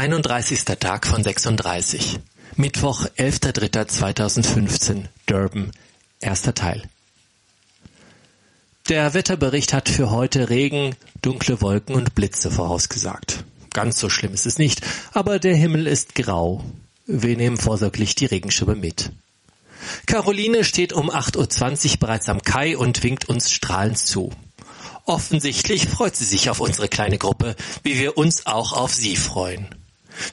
31. Tag von 36. Mittwoch, 11.03.2015. Durban. Erster Teil. Der Wetterbericht hat für heute Regen, dunkle Wolken und Blitze vorausgesagt. Ganz so schlimm ist es nicht, aber der Himmel ist grau. Wir nehmen vorsorglich die Regenschirme mit. Caroline steht um 8.20 Uhr bereits am Kai und winkt uns strahlend zu. Offensichtlich freut sie sich auf unsere kleine Gruppe, wie wir uns auch auf sie freuen.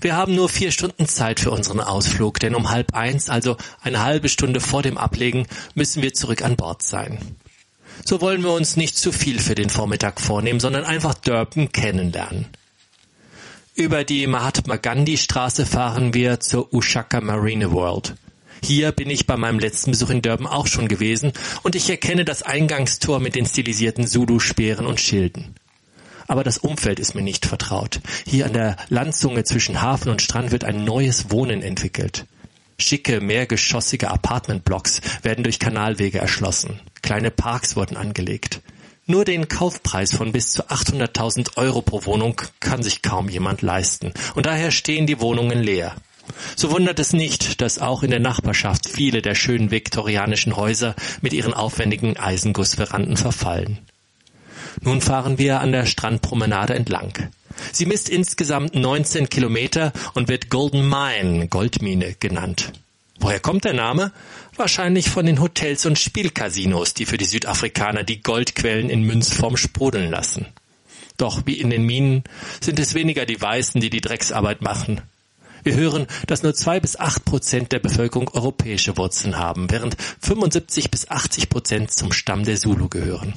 Wir haben nur vier Stunden Zeit für unseren Ausflug, denn um halb eins, also eine halbe Stunde vor dem Ablegen, müssen wir zurück an Bord sein. So wollen wir uns nicht zu viel für den Vormittag vornehmen, sondern einfach Durban kennenlernen. Über die Mahatma Gandhi Straße fahren wir zur Ushaka Marine World. Hier bin ich bei meinem letzten Besuch in Durban auch schon gewesen und ich erkenne das Eingangstor mit den stilisierten Zulu-Speeren und Schilden. Aber das Umfeld ist mir nicht vertraut. Hier an der Landzunge zwischen Hafen und Strand wird ein neues Wohnen entwickelt. Schicke, mehrgeschossige Apartmentblocks werden durch Kanalwege erschlossen. Kleine Parks wurden angelegt. Nur den Kaufpreis von bis zu 800.000 Euro pro Wohnung kann sich kaum jemand leisten. Und daher stehen die Wohnungen leer. So wundert es nicht, dass auch in der Nachbarschaft viele der schönen viktorianischen Häuser mit ihren aufwendigen Eisengussveranden verfallen. Nun fahren wir an der Strandpromenade entlang. Sie misst insgesamt 19 Kilometer und wird Golden Mine, Goldmine, genannt. Woher kommt der Name? Wahrscheinlich von den Hotels und Spielcasinos, die für die Südafrikaner die Goldquellen in Münzform sprudeln lassen. Doch wie in den Minen sind es weniger die Weißen, die die Drecksarbeit machen. Wir hören, dass nur zwei bis acht Prozent der Bevölkerung europäische Wurzeln haben, während 75 bis 80 Prozent zum Stamm der Zulu gehören.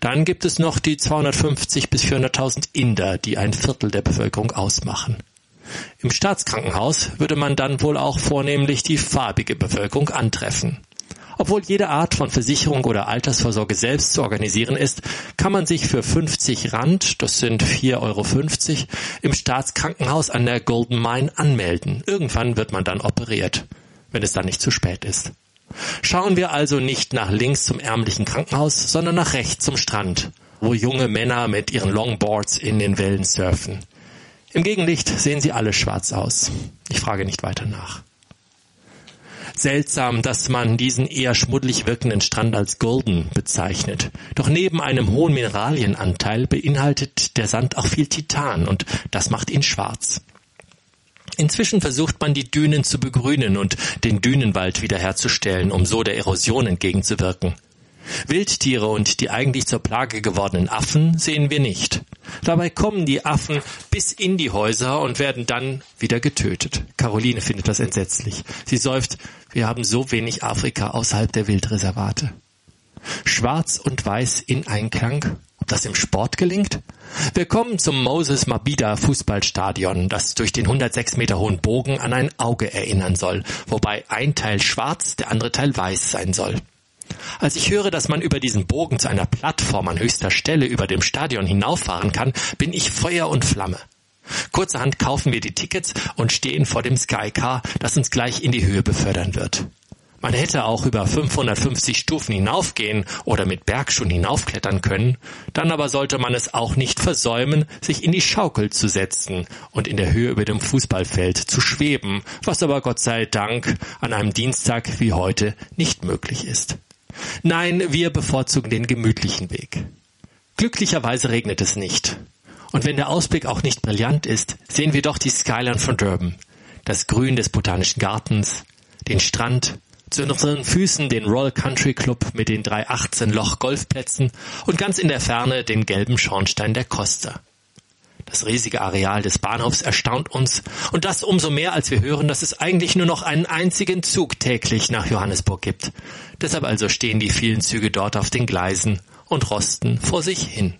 Dann gibt es noch die 250 bis 400.000 Inder, die ein Viertel der Bevölkerung ausmachen. Im Staatskrankenhaus würde man dann wohl auch vornehmlich die farbige Bevölkerung antreffen. Obwohl jede Art von Versicherung oder Altersvorsorge selbst zu organisieren ist, kann man sich für 50 Rand, das sind 4,50 Euro, im Staatskrankenhaus an der Golden Mine anmelden. Irgendwann wird man dann operiert, wenn es dann nicht zu spät ist. Schauen wir also nicht nach links zum ärmlichen Krankenhaus, sondern nach rechts zum Strand, wo junge Männer mit ihren Longboards in den Wellen surfen. Im Gegenlicht sehen sie alle schwarz aus. Ich frage nicht weiter nach. Seltsam, dass man diesen eher schmuddelig wirkenden Strand als golden bezeichnet. Doch neben einem hohen Mineralienanteil beinhaltet der Sand auch viel Titan und das macht ihn schwarz. Inzwischen versucht man die Dünen zu begrünen und den Dünenwald wiederherzustellen, um so der Erosion entgegenzuwirken. Wildtiere und die eigentlich zur Plage gewordenen Affen sehen wir nicht. Dabei kommen die Affen bis in die Häuser und werden dann wieder getötet. Caroline findet das entsetzlich. Sie seufzt, wir haben so wenig Afrika außerhalb der Wildreservate. Schwarz und Weiß in Einklang? Das im Sport gelingt? Wir kommen zum Moses Mabida Fußballstadion, das durch den 106 Meter hohen Bogen an ein Auge erinnern soll, wobei ein Teil schwarz, der andere Teil weiß sein soll. Als ich höre, dass man über diesen Bogen zu einer Plattform an höchster Stelle über dem Stadion hinauffahren kann, bin ich Feuer und Flamme. Kurzerhand kaufen wir die Tickets und stehen vor dem Skycar, das uns gleich in die Höhe befördern wird. Man hätte auch über 550 Stufen hinaufgehen oder mit Bergschuhen hinaufklettern können, dann aber sollte man es auch nicht versäumen, sich in die Schaukel zu setzen und in der Höhe über dem Fußballfeld zu schweben, was aber Gott sei Dank an einem Dienstag wie heute nicht möglich ist. Nein, wir bevorzugen den gemütlichen Weg. Glücklicherweise regnet es nicht. Und wenn der Ausblick auch nicht brillant ist, sehen wir doch die Skyline von Durban, das Grün des Botanischen Gartens, den Strand, zu unseren Füßen den Royal Country Club mit den drei 18 Loch Golfplätzen und ganz in der Ferne den gelben Schornstein der Costa. Das riesige Areal des Bahnhofs erstaunt uns und das umso mehr, als wir hören, dass es eigentlich nur noch einen einzigen Zug täglich nach Johannesburg gibt. Deshalb also stehen die vielen Züge dort auf den Gleisen und rosten vor sich hin.